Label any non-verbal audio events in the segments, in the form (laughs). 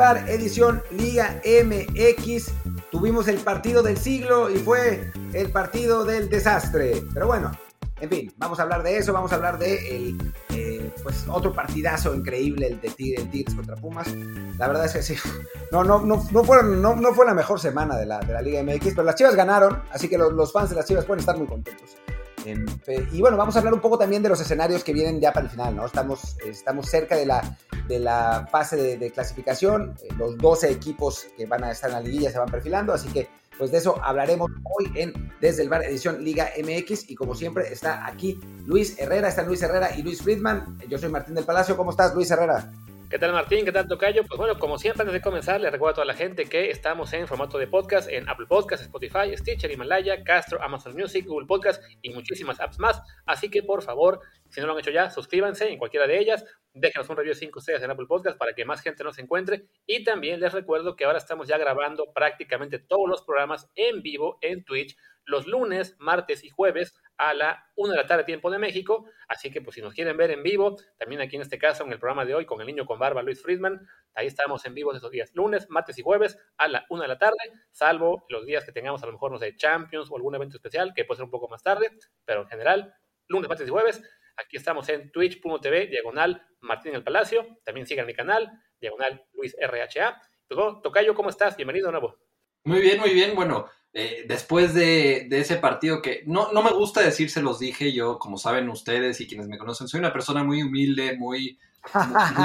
Edición Liga MX, tuvimos el partido del siglo y fue el partido del desastre. Pero bueno, en fin, vamos a hablar de eso, vamos a hablar de el, eh, pues otro partidazo increíble, el de Tigres contra Pumas. La verdad es que sí, no, no, no, no, no, fue la mejor semana de la, de la Liga MX, pero las Chivas ganaron, así que los, los fans de las Chivas pueden estar muy contentos. Y bueno, vamos a hablar un poco también de los escenarios que vienen ya para el final, ¿no? Estamos, estamos cerca de la, de la fase de, clasificación, eh, los 12 equipos que van a estar en la liguilla se van perfilando, así que pues de eso hablaremos hoy en Desde el Bar Edición Liga MX y como siempre está aquí Luis Herrera, está Luis Herrera y Luis Friedman, yo soy Martín del Palacio, ¿cómo estás Luis Herrera? ¿Qué tal Martín? ¿Qué tal Tocayo? Pues bueno, como siempre antes de comenzar, les recuerdo a toda la gente que estamos en formato de podcast en Apple Podcasts, Spotify, Stitcher, Himalaya, Castro, Amazon Music, Google Podcast y muchísimas apps más. Así que por favor, si no lo han hecho ya, suscríbanse en cualquiera de ellas, déjenos un review 5 estrellas en Apple Podcast para que más gente nos encuentre y también les recuerdo que ahora estamos ya grabando prácticamente todos los programas en vivo en Twitch los lunes, martes y jueves a la 1 de la tarde tiempo de México. Así que pues si nos quieren ver en vivo, también aquí en este caso en el programa de hoy con el niño con barba Luis Friedman, ahí estamos en vivo esos días, lunes, martes y jueves a la 1 de la tarde, salvo los días que tengamos a lo mejor, no sé, Champions o algún evento especial que puede ser un poco más tarde, pero en general, lunes, martes y jueves, aquí estamos en twitch.tv, diagonal Martín el Palacio, también sigan mi canal, diagonal Luis RHA. Pues, Tocayo, ¿cómo estás? Bienvenido de nuevo. Muy bien, muy bien. Bueno, eh, después de, ese partido que no, no me gusta decir, se los dije yo, como saben ustedes y quienes me conocen, soy una persona muy humilde, muy,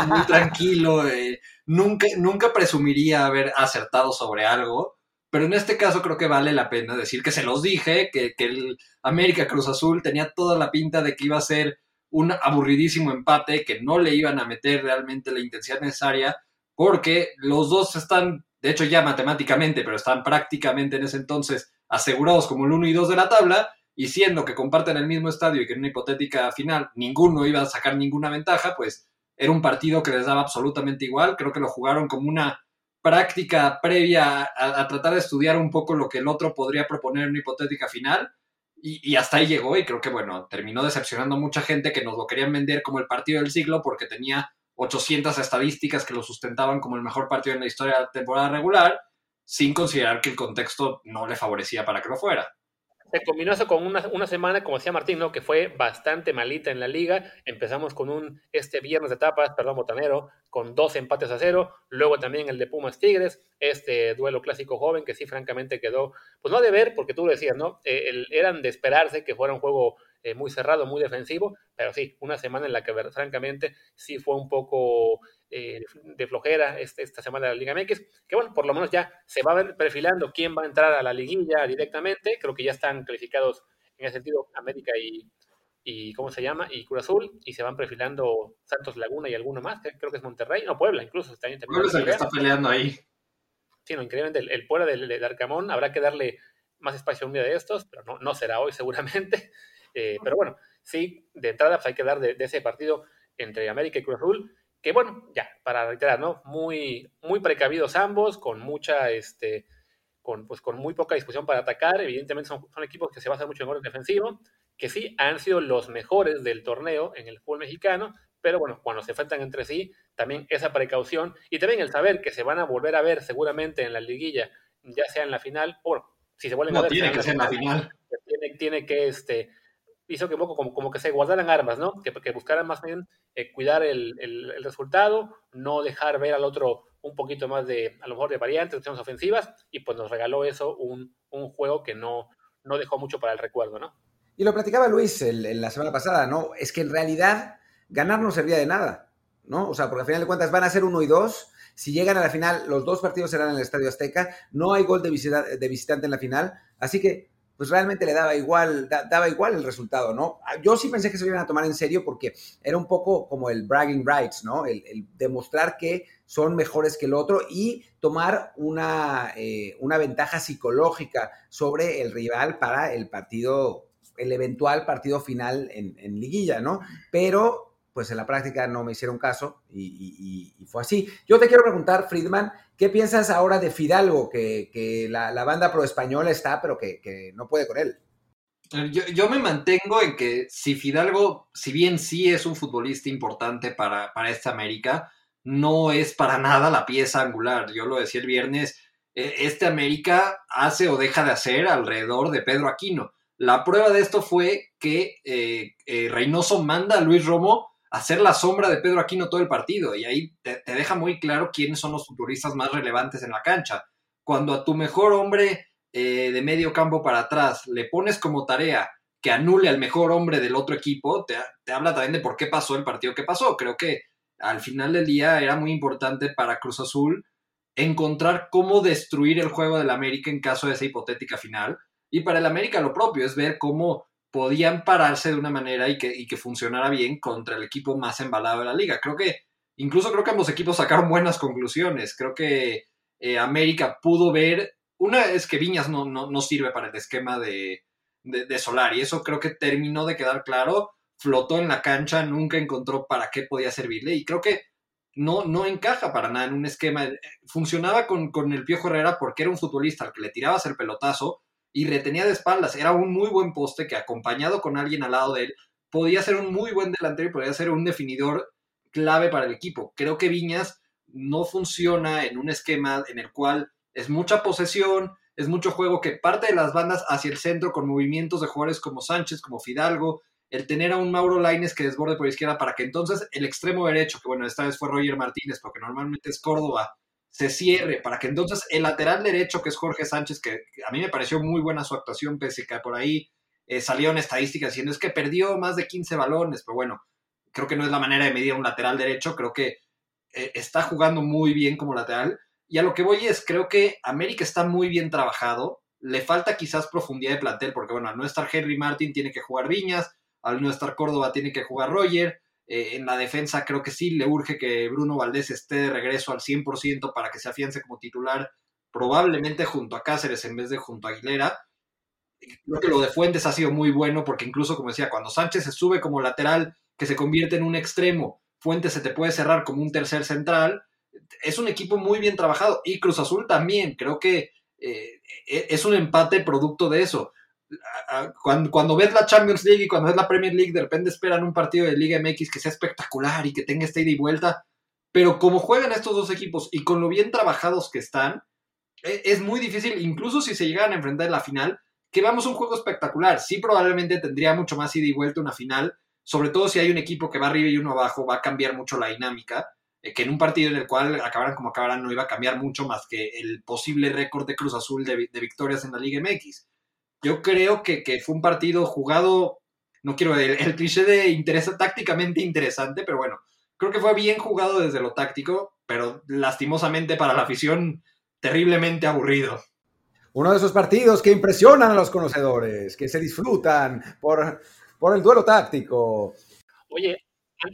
muy, (laughs) tranquilo, eh, nunca, nunca presumiría haber acertado sobre algo, pero en este caso creo que vale la pena decir que se los dije, que, que el América Cruz Azul tenía toda la pinta de que iba a ser un aburridísimo empate, que no le iban a meter realmente la intensidad necesaria, porque los dos están de hecho ya matemáticamente, pero están prácticamente en ese entonces asegurados como el 1 y 2 de la tabla, y siendo que comparten el mismo estadio y que en una hipotética final ninguno iba a sacar ninguna ventaja, pues era un partido que les daba absolutamente igual. Creo que lo jugaron como una práctica previa a, tratar de estudiar un poco lo que el otro podría proponer en una hipotética final. Y, hasta ahí llegó y creo que, bueno, terminó decepcionando a mucha gente que nos lo querían vender como el partido del siglo porque tenía 800 estadísticas que lo sustentaban como el mejor partido en la historia de la temporada regular, sin considerar que el contexto no le favorecía para que lo fuera. Se combinó eso con una, una, semana, como decía Martín, ¿no? que fue bastante malita en la liga. Empezamos con un este viernes de tapas, perdón, botanero, con dos empates a cero. Luego también el de Pumas Tigres, este duelo clásico joven que sí, francamente quedó, pues no de ver, porque tú lo decías, ¿no? Eh, eran de esperarse que fuera un juego eh, muy cerrado, muy defensivo, pero sí, una semana en la que francamente sí fue un poco eh, de flojera este, esta semana de la Liga MX, que bueno, por lo menos ya se va a ver perfilando quién va a entrar a la liguilla directamente, creo que ya están calificados en ese sentido América y, y ¿cómo se llama? Y Cruz Azul, y se van perfilando Santos Laguna y alguno más, creo que es Monterrey, no, Puebla incluso. Está Puebla es el que está peleando ahí. Sí, no, increíblemente, el, Puebla del, de Arcamón habrá que darle más espacio a un día de estos, pero no, no será hoy seguramente. Eh, pero bueno, sí, de entrada pues, hay que dar de, ese partido entre América y Cruz Azul, que bueno, ya, para reiterar, ¿no? Muy, muy precavidos ambos, con mucha, este, con, pues, con muy poca disposición para atacar. Evidentemente son, son equipos que se basan mucho en orden defensivo, que sí han sido los mejores del torneo en el fútbol mexicano, pero bueno, cuando se enfrentan entre sí, también esa precaución y también el saber que se van a volver a ver seguramente en la liguilla, ya sea en la final, o bueno, si se vuelven a ver. Tiene que ser en la final. Tiene, tiene que, este, hizo que como, como que se guardaran armas, ¿no? Que, que buscaran más bien eh, cuidar el, el, resultado, no dejar ver al otro un poquito más de, a lo mejor, de variantes, opciones ofensivas, y pues nos regaló eso un, un juego que no, no dejó mucho para el recuerdo, ¿no? Y lo platicaba Luis en la semana pasada, ¿no? Es que en realidad ganar no servía de nada, ¿no? O sea, porque al final de cuentas van a ser uno y dos. Si llegan a la final, los dos partidos serán en el Estadio Azteca. No hay gol de, visita, de visitante en la final. Así que pues realmente le daba igual, daba igual el resultado, ¿no? Yo sí pensé que se iban a tomar en serio porque era un poco como el bragging rights, ¿no? El, demostrar que son mejores que el otro y tomar una, eh, una ventaja psicológica sobre el rival para el partido, el eventual partido final en liguilla, ¿no? Pero pues en la práctica no me hicieron caso y, fue así. Yo te quiero preguntar, Friedman, ¿qué piensas ahora de Fidalgo, que, la, banda pro española está, pero que, no puede con él? Yo, me mantengo en que si Fidalgo, si bien sí es un futbolista importante para, para esta América, no es para nada la pieza angular. Yo lo decía el viernes, eh, este América hace o deja de hacer alrededor de Pedro Aquino. La prueba de esto fue que eh, eh, Reynoso manda a Luis Romo hacer la sombra de Pedro Aquino todo el partido y ahí te, deja muy claro quiénes son los futuristas más relevantes en la cancha. Cuando a tu mejor hombre de medio campo para atrás le pones como tarea que anule al mejor hombre del otro equipo, te, te habla también de por qué pasó el partido que pasó. Creo que al final del día era muy importante para Cruz Azul encontrar cómo destruir el juego del América en caso de esa hipotética final. Y para el América lo propio es ver cómo podían pararse de una manera y que, que funcionara bien contra el equipo más embalado de la liga. Creo que, incluso creo que ambos equipos sacaron buenas conclusiones. Creo que eh, América pudo ver, una es que Viñas no, no, sirve para el esquema de, de, de Solar y eso creo que terminó de quedar claro flotó en la cancha, nunca encontró para qué podía servirle y creo que no, no encaja para nada en un esquema. Funcionaba con, con el Piojo Herrera porque era un futbolista al que le tirabas el pelotazo y retenía de espaldas. Era un muy buen poste que acompañado con alguien al lado de él podía ser un muy buen delantero y podía ser un definidor clave para el equipo. Creo que Viñas no funciona en un esquema en el cual es mucha posesión, es mucho juego que parte de las bandas hacia el centro con movimientos de jugadores como Sánchez, como Fidalgo, el tener a un Mauro Laines que desborde por izquierda para que entonces el extremo derecho, que bueno, esta vez fue Roger Martínez, porque normalmente es Córdoba, se cierre, para que entonces el lateral derecho, que es Jorge Sánchez, que a mí me pareció muy buena su actuación, pese que por ahí eh, salieron estadísticas diciendo es que perdió más de 15 balones, pero bueno, creo que no es la manera de medir un lateral derecho, creo que eh, está jugando muy bien como lateral. Y a lo que voy es, creo que América está muy bien trabajado, le falta quizás profundidad de plantel, porque bueno, al no estar Henry Martin tiene que jugar Viñas, al no estar Córdoba tiene que jugar Roger. Eh, en la defensa creo que sí le urge que Bruno Valdés esté de regreso al 100% para que se afiance como titular, probablemente junto a Cáceres en vez de junto a Aguilera. Creo que lo de Fuentes ha sido muy bueno porque incluso, como decía, cuando Sánchez se sube como lateral, que se convierte en un extremo, Fuentes se te puede cerrar como un tercer central. Es un equipo muy bien trabajado y Cruz Azul también. Creo que eh, e-, es un empate producto de eso cuando, cuando, ves la Champions League y cuando ves la Premier League, de repente esperan un partido de Liga MX que sea espectacular y que tenga esta ida y vuelta. Pero como juegan estos dos equipos y con lo bien trabajados que están, e, es muy difícil, incluso si se llegan a enfrentar en la final, que vamos a un juego espectacular. Sí, probablemente tendría mucho más ida y vuelta una final, sobre todo si hay un equipo que va arriba y uno abajo, va a cambiar mucho la dinámica. Eh, que en un partido en el cual acabaran como acabaran no iba a cambiar mucho más que el posible récord de Cruz Azul de, de victorias en la Liga MX. Yo creo que, fue un partido jugado, no quiero el, el cliché de interesa, tácticamente interesante, pero bueno, creo que fue bien jugado desde lo táctico, pero lastimosamente para la afición, terriblemente aburrido. Uno de esos partidos que impresionan a los conocedores, que se disfrutan por, por el duelo táctico. Oye,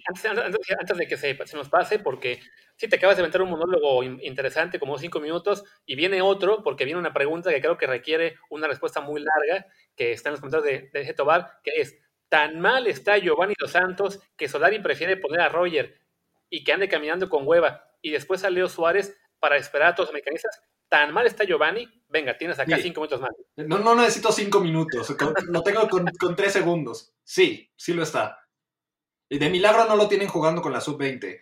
antes, de que se, se, nos pase, porque si te acabas de inventar un monólogo interesante, como cinco minutos, y viene otro, porque viene una pregunta que creo que requiere una respuesta muy larga, que está en los comentarios de, de Tobar, que es, ¿tan mal está Giovanni Dos Santos que Solari prefiere poner a Roger y que ande caminando con hueva y después a Leo Suárez para esperar a todos los mecanistas? ¿Tan mal está Giovanni? Venga, tienes acá cinco minutos más. No, no necesito cinco minutos, lo tengo con, con tres segundos. Sí, sí lo está. Y de milagro no lo tienen jugando con la sub-20.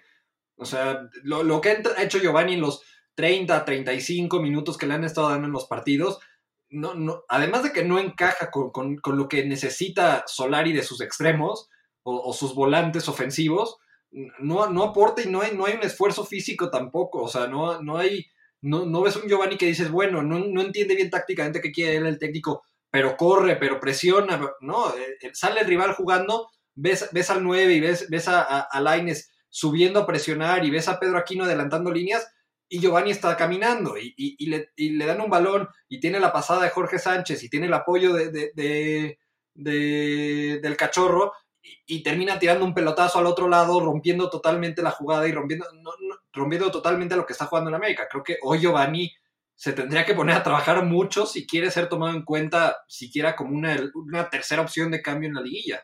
O sea, lo, que ha hecho Giovanni en los 30, 35 minutos que le han estado dando en los partidos, no, no, además de que no encaja con, lo que necesita Solari de sus extremos o, sus volantes ofensivos, no, no aporta y no hay, no hay un esfuerzo físico tampoco. O sea, no, no hay. No, no ves un Giovanni que dices, bueno, no, no entiende bien tácticamente qué quiere él el técnico, pero corre, pero presiona. No, eh, eh, sale el rival jugando ves, al 9 y ves, ves a, a, subiendo a presionar y ves a Pedro Aquino adelantando líneas y Giovanni está caminando y, le, dan un balón y tiene la pasada de Jorge Sánchez y tiene el apoyo de, del cachorro y, termina tirando un pelotazo al otro lado, rompiendo totalmente la jugada y rompiendo, rompiendo totalmente lo que está jugando en América. Creo que hoy Giovanni se tendría que poner a trabajar mucho si quiere ser tomado en cuenta siquiera como una, una tercera opción de cambio en la liguilla.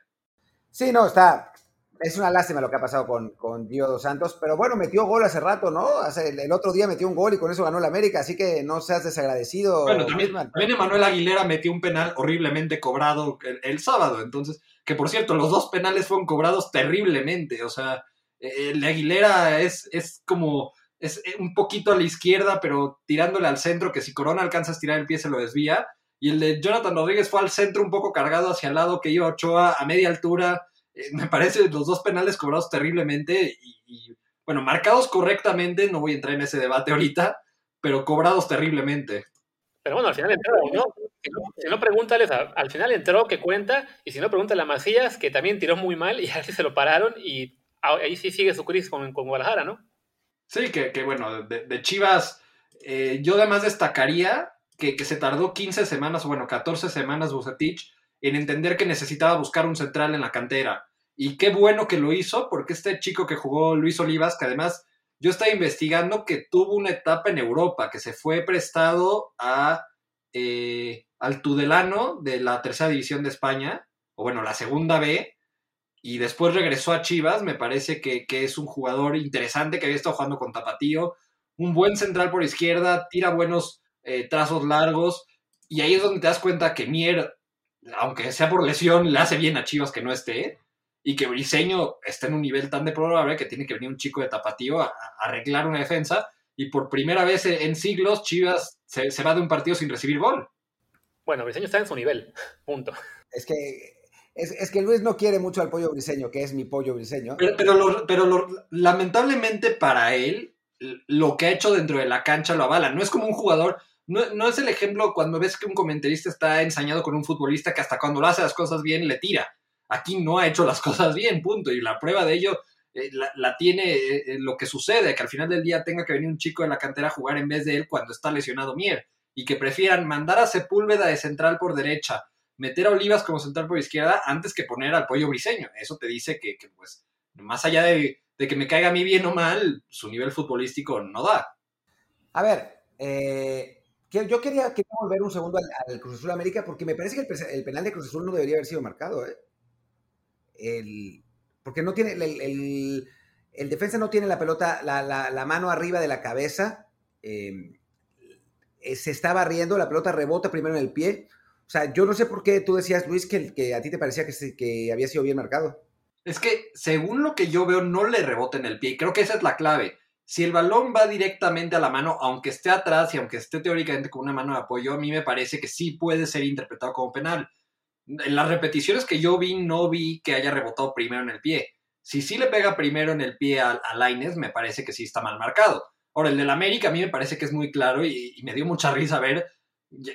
Sí, no, está. Es una lástima lo que ha pasado con, con Gio Dos Santos, pero bueno, metió gol hace rato, ¿no? Hace, el, otro día metió un gol y con eso ganó la América, así que no seas desagradecido. Bueno, también, también Emanuel Aguilera metió un penal horriblemente cobrado el, sábado, entonces, que por cierto, los dos penales fueron cobrados terriblemente, o sea, el de Aguilera es, es como es eh, un poquito a la izquierda, pero tirándole al centro, que si Corona alcanza a estirar el pie se lo desvía. Y el de Jonathan Rodríguez fue al centro un poco cargado hacia el lado, que iba Ochoa a media altura. Eh, me parece los dos penales cobrados terriblemente y, bueno, marcados correctamente, no voy a entrar en ese debate ahorita, pero cobrados terriblemente. Pero bueno, al final entró, ¿no? Si no, pregúntales, al final entró que cuenta, y si no, pregúntale a Macías, que también tiró muy mal y (laughs) así se lo pararon, y ahí sí sigue su crisis con, con Guadalajara, ¿no? Sí, que, bueno, de, Chivas, eh, yo además destacaría que, se tardó 15 semanas, o bueno, 14 semanas Bucetich en entender que necesitaba buscar un central en la cantera. Y qué bueno que lo hizo, porque este chico que jugó Luis Olivas, que además yo estaba investigando que tuvo una etapa en Europa, que se fue prestado a, eh, al Tudelano de la tercera división de España, o bueno, la segunda B, y después regresó a Chivas, me parece que, es un jugador interesante que había estado jugando con Tapatío, un buen central por izquierda, tira buenos eh, trazos largos, y ahí es donde te das cuenta que Mier, aunque sea por lesión, le hace bien a Chivas que no esté, y que Briseño está en un nivel tan deplorable que tiene que venir un chico de Tapatío a, arreglar una defensa, y por primera vez en siglos Chivas se, se va de un partido sin recibir gol. Bueno, Briseño está en su nivel, (laughs) punto. Es que es, que Luis no quiere mucho al pollo briseño, que es mi pollo briseño. Pero, pero, lamentablemente para él, lo que ha hecho dentro de la cancha lo avala. No es como un jugador, no, es el ejemplo cuando ves que un comentarista está ensañado con un futbolista que hasta cuando lo hace las cosas bien le tira. Aquí no ha hecho las (laughs) cosas bien, punto. Y la prueba de ello eh, la, tiene eh, lo que sucede, que al final del día tenga que venir un chico de la cantera a jugar en vez de él cuando está lesionado Mier. Y que prefieran mandar a Sepúlveda de central por derecha meter a Olivas como central por izquierda antes que poner al pollo briseño. Eso te dice que, pues, más allá de, que me caiga a mí bien o mal, su nivel futbolístico no da. A ver, eh, yo quería, volver un segundo al, Cruz Azul América porque me parece que el, penal de Cruz Azul no debería haber sido marcado. ¿eh? porque no tiene, el, defensa no tiene la pelota, la, mano arriba de la cabeza. Eh, se está barriendo, la pelota rebota primero en el pie. O sea, yo no sé por qué tú decías, Luis, que, que a ti te parecía que, que había sido bien marcado. Es que, según lo que yo veo, no le rebota en el pie. Creo que esa es la clave. Si el balón va directamente a la mano, aunque esté atrás y aunque esté teóricamente con una mano de apoyo, a mí me parece que sí puede ser interpretado como penal. En las repeticiones que yo vi, no vi que haya rebotado primero en el pie. Si sí le pega primero en el pie a, a me parece que sí está mal marcado. Ahora, el del América a mí me parece que es muy claro y, me dio mucha risa ver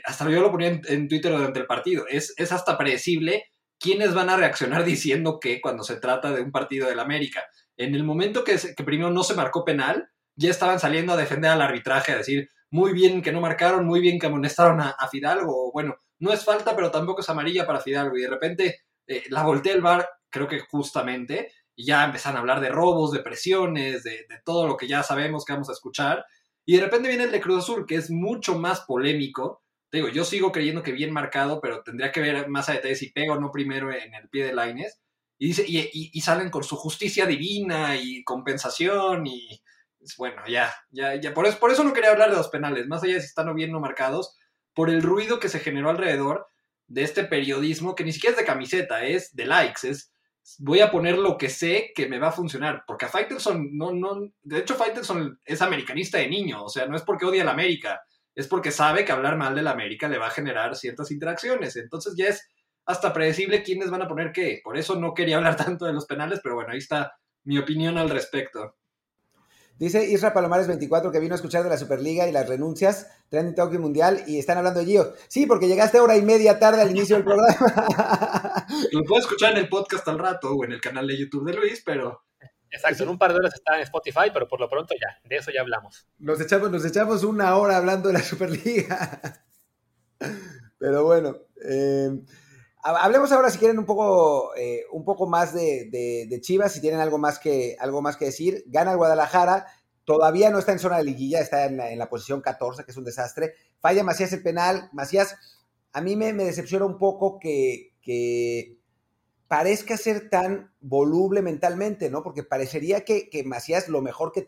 hasta yo lo ponía en, Twitter durante el partido, es, es hasta predecible quiénes van a reaccionar (laughs) diciendo que cuando se trata de un partido del América. En el momento que, primero no se marcó penal, ya estaban saliendo a defender al arbitraje, a decir, muy bien que no marcaron, muy bien que amonestaron a, Fidalgo, bueno, no es falta, pero tampoco es amarilla para Fidalgo, y de repente eh, la volteé el bar, creo que justamente, y ya empezaron a hablar de robos, de presiones, de, todo lo que ya sabemos que vamos a escuchar, y de repente viene el de Cruz Azul, que es mucho más polémico, digo, yo sigo creyendo que bien marcado, pero tendría que ver más a detalle si pega o no primero en el pie de Laines. Y, salen con su justicia divina y compensación y bueno, ya, ya, ya. Por eso, por eso no quería hablar de los penales, más allá de si están o bien no marcados, por el ruido que se generó alrededor de este periodismo que ni siquiera es de camiseta, es de likes, es voy a poner lo que sé que me va a funcionar, porque a Faitelson no, no, de hecho Faitelson es americanista de niño, o sea, no es porque odia la América, es porque sabe que hablar mal de la América le va a generar ciertas interacciones. Entonces ya es hasta predecible quiénes van a poner qué. Por eso no quería hablar (laughs) tanto de los penales, pero bueno, ahí está mi opinión al respecto. Dice Isra Palomares 24 que vino a escuchar de la Superliga y las renuncias, Trending Tokyo Mundial y están hablando de Gio. Sí, porque llegaste hora y media tarde al inicio del programa. (laughs) Lo puedo escuchar en el podcast al rato o en el canal de YouTube de Luis, pero Exacto, en un par de horas está en Spotify, pero por lo pronto ya, de eso ya hablamos. Nos echamos, nos echamos una hora hablando de la Superliga. (laughs) Pero bueno, eh, hablemos ahora si quieren un poco, eh, un poco más de, Chivas, si tienen algo más, que, algo más que decir. Gana el Guadalajara, todavía no está en zona de liguilla, está en la, posición 14, que es un desastre. Falla Macías el penal. Macías, a mí me, decepciona un poco que, que parezca ser tan voluble mentalmente, ¿no? Porque parecería que, que Macías lo mejor que,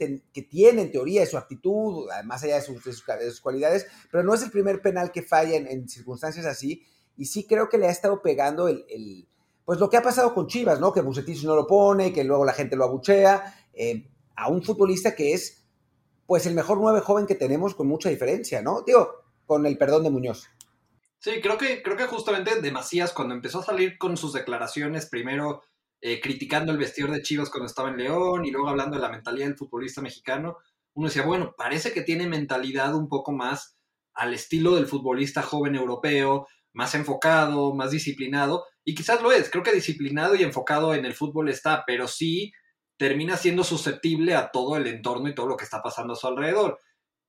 tiene en teoría es su actitud, más allá de sus, cualidades, pero no es el primer penal que falla en, circunstancias así, y sí creo que le ha estado pegando el, pues lo que ha pasado con Chivas, ¿no? Que Bucetich no lo pone, que luego la gente lo abuchea, eh, a un futbolista que es pues el mejor nueve joven que tenemos con mucha diferencia, ¿no? Digo, con el perdón de Muñoz. Sí, creo que, creo que justamente de Macías, cuando empezó a salir con sus declaraciones, primero eh, criticando el vestidor de Chivas cuando estaba en León y luego hablando de la mentalidad del futbolista mexicano, uno decía, bueno, parece que tiene mentalidad un poco más al estilo del futbolista joven europeo, más enfocado, más disciplinado, y quizás lo es, creo que disciplinado y enfocado en el fútbol está, pero sí termina siendo susceptible a todo el entorno y todo lo que está pasando a su alrededor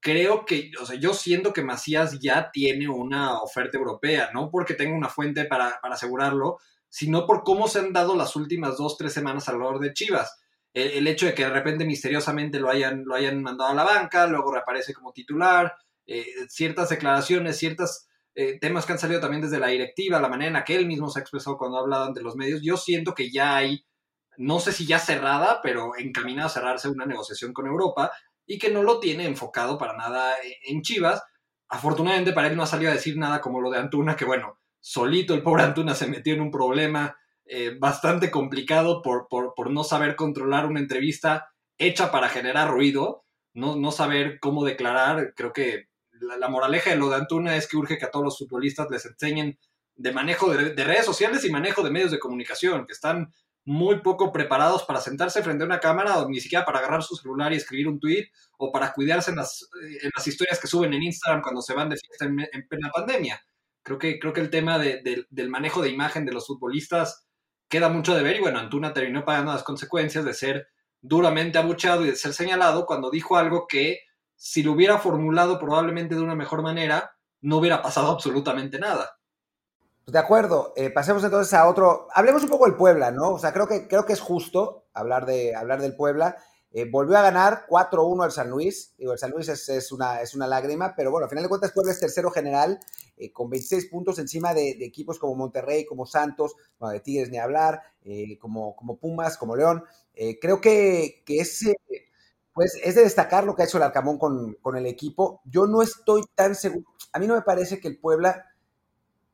creo que, o sea, yo siento que Macías ya tiene una oferta europea, no porque tenga una fuente para, asegurarlo, sino por cómo se han dado las últimas dos, tres semanas alrededor de Chivas. El, hecho de que de repente misteriosamente lo hayan, lo hayan mandado a la banca, luego reaparece como titular, eh, ciertas declaraciones, ciertos eh, temas que han salido también desde la directiva, la manera en la que él mismo se ha expresado cuando ha hablado ante los medios, yo siento que ya hay, no sé si ya cerrada, pero encaminada a cerrarse una negociación con Europa y que no lo tiene enfocado para nada en Chivas. Afortunadamente para él no ha salido a decir nada como lo de Antuna, que bueno, solito el pobre Antuna se metió en un problema eh, bastante complicado por, por, no saber controlar una entrevista hecha para generar ruido, no, no saber cómo declarar. Creo que la, moraleja de lo de Antuna es que urge que a todos los futbolistas les enseñen de manejo de, de redes sociales y manejo de medios de comunicación, que están muy poco preparados para sentarse frente a una cámara o ni siquiera para agarrar su celular y escribir un tweet o para cuidarse en las, en las historias que suben en Instagram cuando se van de fiesta en, plena pandemia. Creo que, creo que el tema del manejo de imagen de los futbolistas queda mucho de ver y bueno, Antuna terminó pagando las consecuencias de ser duramente abuchado y de ser señalado cuando dijo algo que si lo hubiera formulado probablemente de una mejor manera no hubiera pasado absolutamente nada. Pues de acuerdo, eh, pasemos entonces a otro. Hablemos un poco del Puebla, ¿no? O sea, creo que, creo que es justo hablar, de, hablar del Puebla. Eh, volvió a ganar 4-1 al San Luis. Digo, el San Luis es, una, es una lágrima, pero bueno, al final de cuentas, Puebla es tercero general, eh, con 26 puntos encima de, equipos como Monterrey, como Santos, bueno, de Tigres ni hablar, como, como Pumas, como León. creo que, que es, pues, es de destacar lo que ha hecho el Arcamón con, con el equipo. Yo no estoy tan seguro. A mí no me parece que el Puebla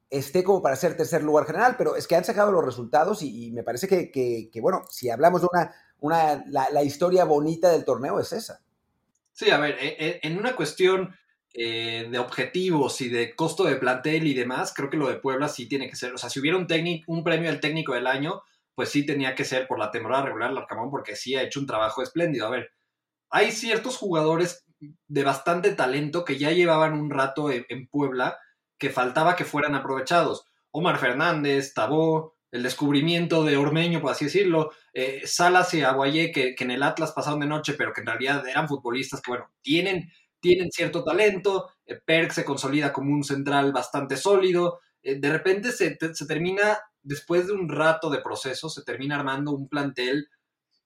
esté como para ser tercer lugar general, pero es que han sacado los resultados y, me parece que, bueno, si hablamos de una, una la, historia bonita del torneo es esa. Sí, a ver, e, e, en una cuestión eh, de objetivos y de costo de plantel y demás, creo que lo de Puebla sí tiene que ser, o sea, si hubiera un, técnico, un premio al técnico del año, pues sí tenía que ser por la temporada regular del Arcamón, porque sí ha hecho un trabajo espléndido. A ver, hay ciertos jugadores de bastante talento que ya llevaban un rato en Puebla, que faltaba que fueran aprovechados. Omar Fernández, Tabó, el descubrimiento de Ormeño, por así decirlo, eh, Salas y Aguayé, que, en el Atlas pasaron de noche, pero que en realidad eran futbolistas que, bueno, tienen, tienen cierto talento, eh, Perk se consolida como un central bastante sólido, eh, de repente se, se, termina, después de un rato de proceso, se termina armando un plantel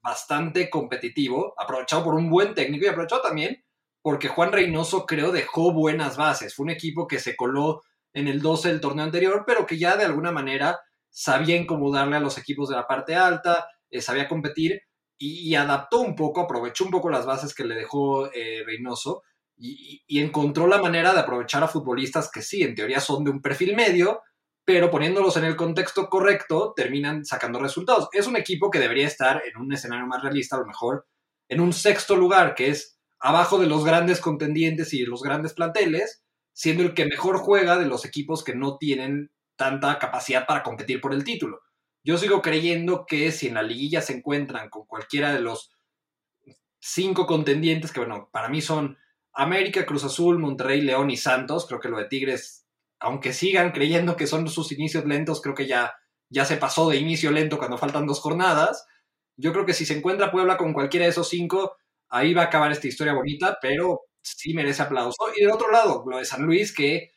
bastante competitivo, aprovechado por un buen técnico y aprovechado también porque Juan Reynoso creo dejó buenas bases. Fue un equipo que se coló en el 12 del torneo anterior, pero que ya de alguna manera sabía incomodarle a los equipos de la parte alta, eh, sabía competir y, adaptó un poco, aprovechó un poco las bases que le dejó eh, Reynoso y, encontró la manera de aprovechar a futbolistas que sí, en teoría son de un perfil medio, pero poniéndolos en el contexto correcto, terminan sacando resultados. Es un equipo que debería estar en un escenario más realista, a lo mejor en un sexto lugar, que es abajo de los grandes contendientes y los grandes planteles, siendo el que mejor juega de los equipos que no tienen tanta capacidad para competir por el título. Yo sigo creyendo que si en la liguilla se encuentran con cualquiera de los cinco contendientes, que bueno, para mí son América, Cruz Azul, Monterrey, León y Santos, creo que lo de Tigres, aunque sigan creyendo que son sus inicios lentos, creo que ya, ya se pasó de inicio lento cuando faltan dos jornadas. Yo creo que si se encuentra Puebla con cualquiera de esos cinco, ahí va a acabar esta historia bonita, pero sí merece aplauso. Y del otro lado, lo de San Luis, que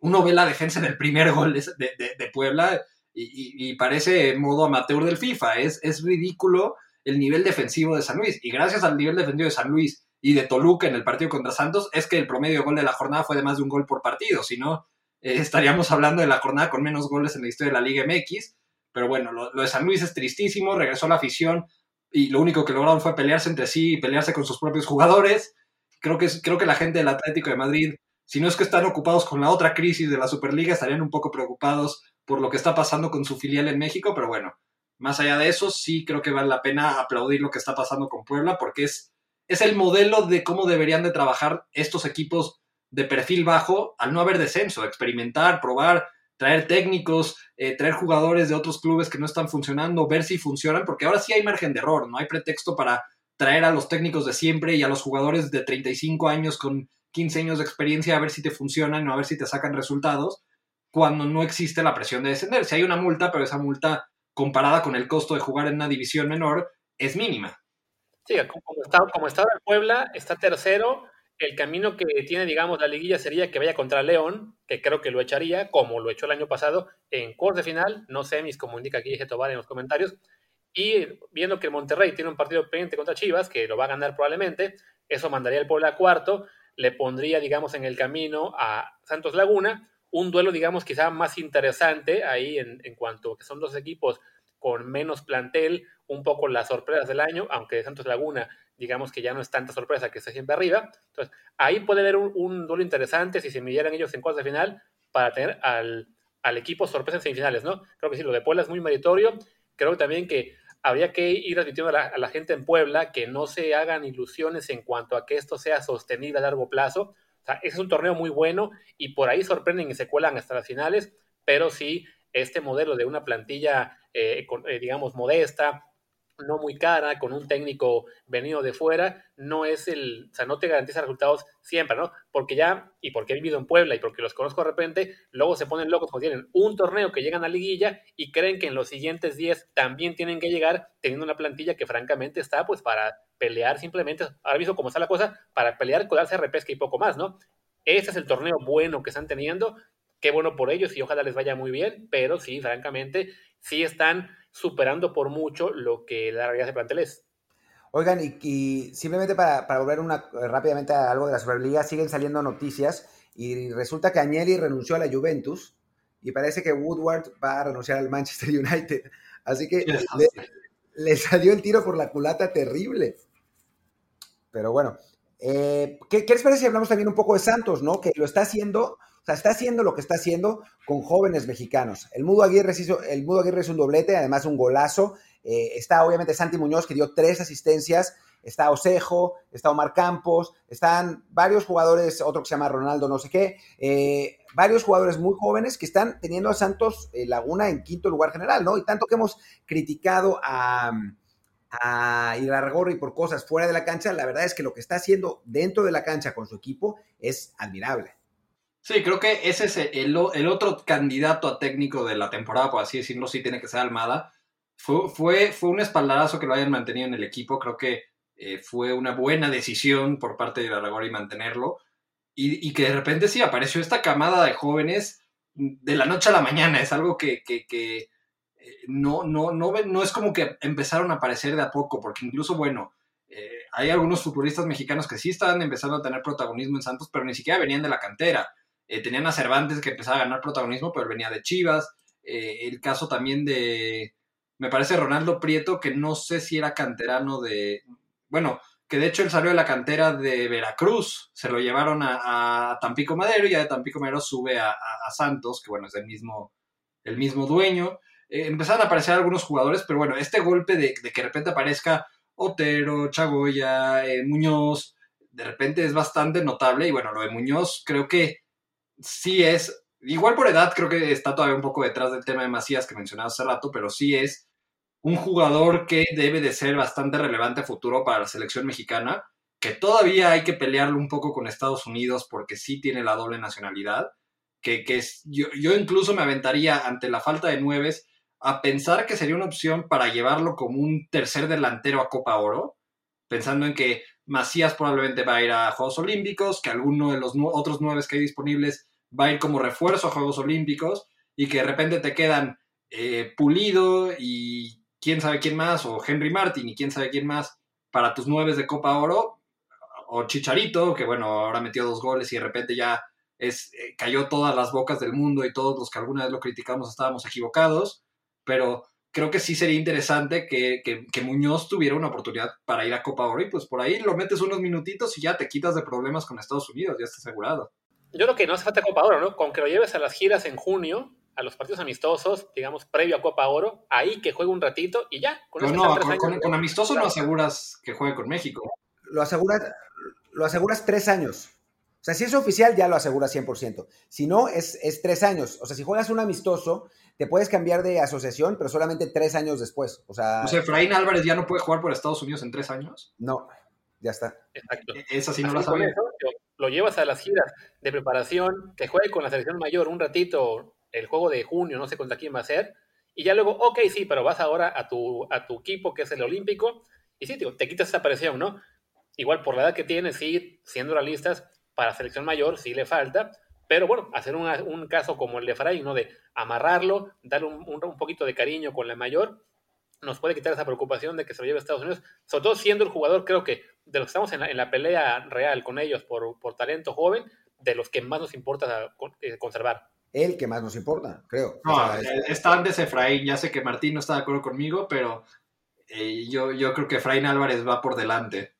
uno ve la defensa del primer gol de, Puebla y, parece modo amateur del FIFA. Es, es ridículo el nivel defensivo de San Luis. Y gracias al nivel defensivo de San Luis y de Toluca en el partido contra Santos, es que el promedio de gol de la jornada fue de más de un gol por partido. Si no, eh, estaríamos hablando de la jornada con menos goles en la historia de la Liga MX. Pero bueno, lo, de San Luis es tristísimo. Regresó la afición y lo único que lograron fue pelearse entre sí y pelearse con sus propios jugadores. Creo que, creo que la gente del Atlético de Madrid, si no es que están ocupados con la otra crisis de la Superliga, estarían un poco preocupados por lo que está pasando con su filial en México, pero bueno, más allá de eso, sí creo que vale la pena aplaudir lo que está pasando con Puebla porque es, es el modelo de cómo deberían de trabajar estos equipos de perfil bajo al no haber descenso, experimentar, probar, traer técnicos, eh, traer jugadores de otros clubes que no están funcionando, ver si funcionan, porque ahora sí hay margen de error, no hay pretexto para traer a los técnicos de siempre y a los jugadores de 35 años con 15 años de experiencia a ver si te funcionan o a ver si te sacan resultados, cuando no existe la presión de descender. Si hay una multa, pero esa multa comparada con el costo de jugar en una división menor es mínima. Sí, como está, como está en Puebla, está tercero, el camino que tiene, digamos, la liguilla sería que vaya contra León, que creo que lo echaría, como lo echó el año pasado, en cuartos de final, no sé, mis como indica aquí Tobar en los comentarios, y viendo que Monterrey tiene un partido pendiente contra Chivas, que lo va a ganar probablemente, eso mandaría el Puebla a cuarto, le pondría, digamos, en el camino a Santos Laguna, un duelo, digamos, quizá más interesante ahí en, cuanto que son dos equipos con menos plantel, un poco las sorpresas del año, aunque Santos Laguna digamos que ya no es tanta sorpresa que esté siempre arriba. Entonces, ahí puede haber un, duelo interesante si se midieran ellos en cuartos de final para tener al, equipo sorpresa en semifinales, ¿no? Creo que sí, lo de Puebla es muy meritorio. Creo también que habría que ir advirtiendo a la, gente en Puebla que no se hagan ilusiones en cuanto a que esto sea sostenible a largo plazo. O sea, ese es un torneo muy bueno y por ahí sorprenden y se cuelan hasta las finales, pero sí este modelo de una plantilla, eh, eh, digamos, modesta, no muy cara, con un técnico venido de fuera, no es el, o sea, no te garantiza resultados siempre, ¿no? Porque ya, y porque he vivido en Puebla y porque los conozco de repente, luego se ponen locos cuando tienen un torneo que llegan a liguilla y creen que en los siguientes 10 también tienen que llegar teniendo una plantilla que francamente está pues para pelear simplemente, ahora mismo como está la cosa, para pelear, colarse repesca y poco más, ¿no? Ese es el torneo bueno que están teniendo, qué bueno por ellos y ojalá les vaya muy bien, pero sí, francamente, sí están superando por mucho lo que la realidad de plantel es. Oigan, y, simplemente para, volver una, rápidamente a algo de la Superliga, siguen saliendo noticias y resulta que Agnelli renunció a la Juventus y parece que Woodward va a renunciar al Manchester (laughs) United. Así que le, salió el tiro por la culata terrible. Pero bueno, eh, ¿qué, ¿qué, les parece si hablamos también un poco de Santos, ¿no? Que lo está haciendo sea, está haciendo lo que está haciendo con jóvenes mexicanos. El Mudo Aguirre, hizo, el Mudo Aguirre es un doblete, además un golazo. Eh, está obviamente Santi Muñoz, que dio tres asistencias. Está Osejo, está Omar Campos, están varios jugadores, otro que se llama Ronaldo, no sé qué, eh, varios jugadores muy jóvenes que están teniendo a Santos eh, Laguna en quinto lugar general, ¿no? Y tanto que hemos criticado a, a por cosas fuera de la cancha, la verdad es que lo que está haciendo dentro de la cancha con su equipo es admirable. Sí, creo que ese es el, otro candidato a técnico de la temporada, por así decirlo, sí tiene que ser Almada. Fue, fue, fue un espaldarazo que lo hayan mantenido en el equipo, creo que eh, fue una buena decisión por parte de y mantenerlo. Y, que de repente sí apareció esta camada de jóvenes de la noche a la mañana, es algo que, eh, no, no, no, no es como que empezaron a aparecer de a poco, porque incluso, bueno, eh, hay algunos futbolistas mexicanos que sí estaban empezando a tener protagonismo en Santos, pero ni siquiera venían de la cantera. Eh, tenían a Cervantes que empezaba a ganar protagonismo, pero él venía de Chivas. Eh, el caso también de, me parece, Ronaldo Prieto, que no sé si era canterano de, bueno, que de hecho él salió de la cantera de Veracruz, se lo llevaron a, Tampico Madero y ya de Tampico Madero sube a, Santos, que bueno, es el mismo, el mismo dueño. Eh, empezaron a aparecer algunos jugadores, pero bueno, este golpe de, que de repente aparezca Otero, Chagoya, Muñoz, de repente es bastante notable y bueno, lo de Muñoz creo que sí es, igual por edad creo que está todavía un poco detrás del tema de Macías que mencionaba hace rato, pero sí es un jugador que debe de ser bastante relevante a futuro para la selección mexicana, que todavía hay que pelearlo un poco con Estados Unidos porque sí tiene la doble nacionalidad, que, que yo, yo, incluso me aventaría ante la falta de nueves a pensar que sería una opción para llevarlo como un tercer delantero a Copa Oro, pensando en que Macías probablemente va a ir a Juegos Olímpicos, que alguno de los otros nueve que hay disponibles va a ir como refuerzo a Juegos Olímpicos y que de repente te quedan eh, Pulido y quién sabe quién más, o Henry Martin y quién sabe quién más para tus nueve de Copa Oro, o Chicharito, que bueno, ahora metió dos goles y de repente ya es, eh, cayó todas las bocas del mundo y todos los que alguna vez lo criticamos estábamos equivocados, pero creo que sí sería interesante que, Muñoz tuviera una oportunidad para ir a Copa Oro y pues por ahí lo metes unos minutitos y ya te quitas de problemas con Estados Unidos, ya está asegurado. Yo creo que no hace falta Copa Oro, ¿no? Con que lo lleves a las giras en junio, a los partidos amistosos, digamos, previo a Copa Oro, ahí que juegue un ratito y ya. Con no, con, amistoso no aseguras que juegue con México. Lo aseguras, lo aseguras tres años. O sea, si es oficial, ya lo aseguras 100%. Si no, es, es tres años. O sea, si juegas un amistoso, te puedes cambiar de asociación, pero solamente tres años después. O sea, o sea, Efraín Álvarez ya no puede jugar por Estados Unidos en tres años. No, ya está. Exacto. E-, esa sí no la sabía. lo llevas a las giras de preparación, te juegue con la selección mayor un ratito, el juego de junio, no sé contra quién va a ser, y ya luego, ok, sí, pero vas ahora a tu, a tu equipo que es el olímpico, y sí, te quitas esa presión, ¿no? Igual por la edad que tienes, sí, siendo realistas, para selección mayor sí le falta, pero bueno, hacer un caso como el de Fray, ¿no? De amarrarlo, darle un, un, poquito de cariño con la mayor, nos puede quitar esa preocupación de que se lo lleve a Estados Unidos, sobre todo siendo el jugador, creo que de los que estamos en la, pelea real con ellos por, por, talento joven, de los que más nos importa eh, conservar. El que más nos importa, creo. No, está antes Efraín, ya sé que Martín no está de acuerdo conmigo, pero eh, yo, yo creo que Efraín Álvarez va por delante.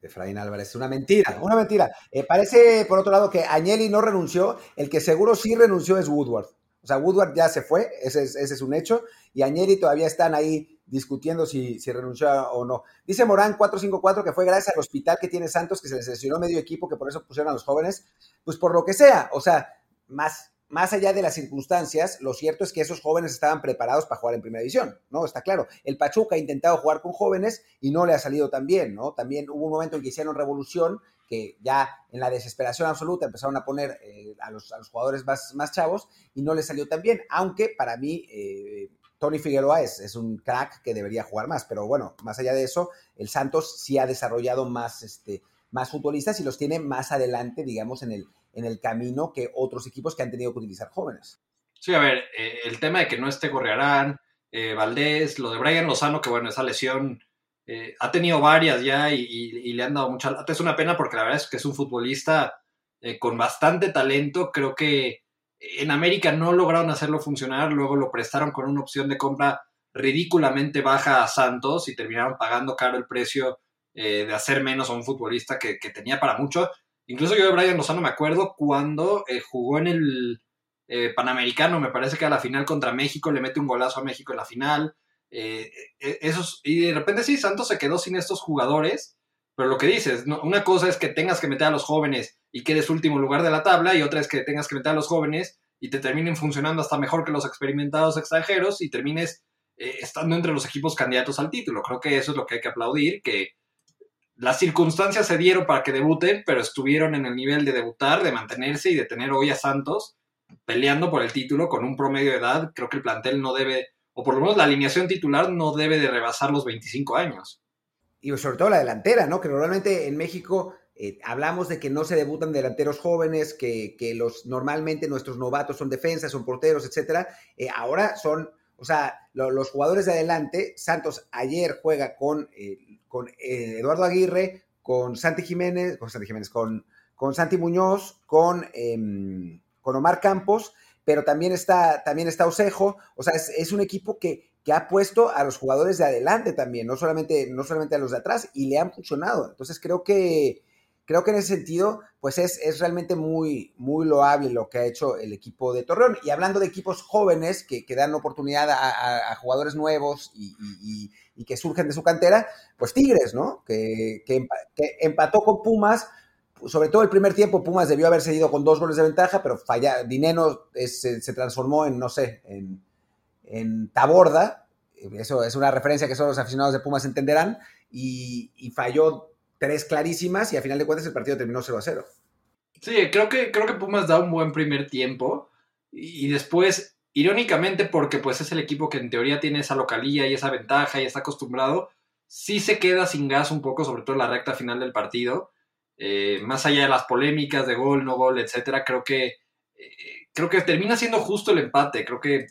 Efraín Álvarez. Una mentira, una mentira. Eh, parece, por otro lado, que Agnelli no renunció. El que seguro sí renunció es Woodward. O sea, Woodward ya se fue, ese es, ese es un hecho. Y Agnelli todavía están ahí discutiendo si, si renunció o no. Dice Morán 454 que fue gracias al hospital que tiene Santos, que se les lesionó medio equipo, que por eso pusieron a los jóvenes. Pues por lo que sea, o sea, más, más allá de las circunstancias, lo cierto es que esos jóvenes estaban preparados para jugar en primera división, ¿no? Está claro. El Pachuca ha intentado jugar con jóvenes y no le ha salido tan bien, ¿no? También hubo un momento en que hicieron revolución, que ya en la desesperación absoluta empezaron a poner eh, a, los, jugadores más, más, chavos y no le salió tan bien, aunque para mí eh, Tony Figueroa es, es, un crack que debería jugar más, pero bueno, más allá de eso, el Santos sí ha desarrollado más, este, más futbolistas y los tiene más adelante, digamos, en el, en el camino que otros equipos que han tenido que utilizar jóvenes. Sí, a ver, eh, el tema de que no esté Gorriarán, eh, Valdés, lo de Brian Lozano, que bueno, esa lesión eh, ha tenido varias ya y, le han dado mucha. Es una pena porque la verdad es que es un futbolista con bastante talento. Creo que en América no lograron hacerlo funcionar, luego lo prestaron con una opción de compra ridículamente baja a Santos y terminaron pagando caro el precio de hacer menos a un futbolista que, que tenía para mucho. Incluso yo de Brian Lozano me acuerdo cuando eh, jugó en el eh, Panamericano, me parece que a la final contra México, le mete un golazo a México en la final. Eh, y de repente sí, Santos se quedó sin estos jugadores, pero lo que dices, una cosa es que tengas que meter a los jóvenes y quedes último lugar de la tabla, y otra es que tengas que meter a los jóvenes y te terminen funcionando hasta mejor que los experimentados extranjeros y termines estando entre los equipos candidatos al título. Creo que eso es lo que hay que aplaudir, que las circunstancias se dieron para que debuten, pero estuvieron en el nivel de debutar, de mantenerse y de tener hoy a Santos peleando por el título con un promedio de edad. Creo que el plantel no debe, o por lo menos la alineación titular no debe de rebasar los 25 años. Y sobre todo la delantera, ¿no? Que normalmente en México eh, hablamos de que no se debutan delanteros jóvenes, que, los normalmente nuestros novatos son defensas, son porteros, etcétera. Eh, ahora son, o sea, los jugadores de adelante, Santos ayer juega con eh, con eh, Eduardo Aguirre, con Santi Jiménez, con Santi Jiménez, con, con Santi Muñoz, con, em, con Omar Campos, pero también está, también está Osejo. O sea, es, un equipo que, que, ha puesto a los jugadores de adelante también, no solamente, no solamente a los de atrás, y le han funcionado. Entonces creo que, creo que en ese sentido, pues es, es, realmente muy, muy loable lo que ha hecho el equipo de Torreón. Y hablando de equipos jóvenes que, que dan oportunidad a, jugadores nuevos y, y, que surgen de su cantera, pues Tigres, ¿no? Que, empató con Pumas. Sobre todo el primer tiempo, Pumas debió haber seguido con dos goles de ventaja, pero falla, Dineno se, se, transformó en, no sé, en, en Taborda. Eso es una referencia que solo los aficionados de Pumas entenderán. Y, y falló tres clarísimas y a final de cuentas el partido terminó 0 a 0. Sí, creo que, creo que Pumas da un buen primer tiempo y después, irónicamente, porque pues es el equipo que en teoría tiene esa localía y esa ventaja y está acostumbrado, sí se queda sin gas un poco, sobre todo en la recta final del partido. Eh, más allá de las polémicas de gol, no gol, etcétera, creo que, eh, creo que termina siendo justo el empate. Creo que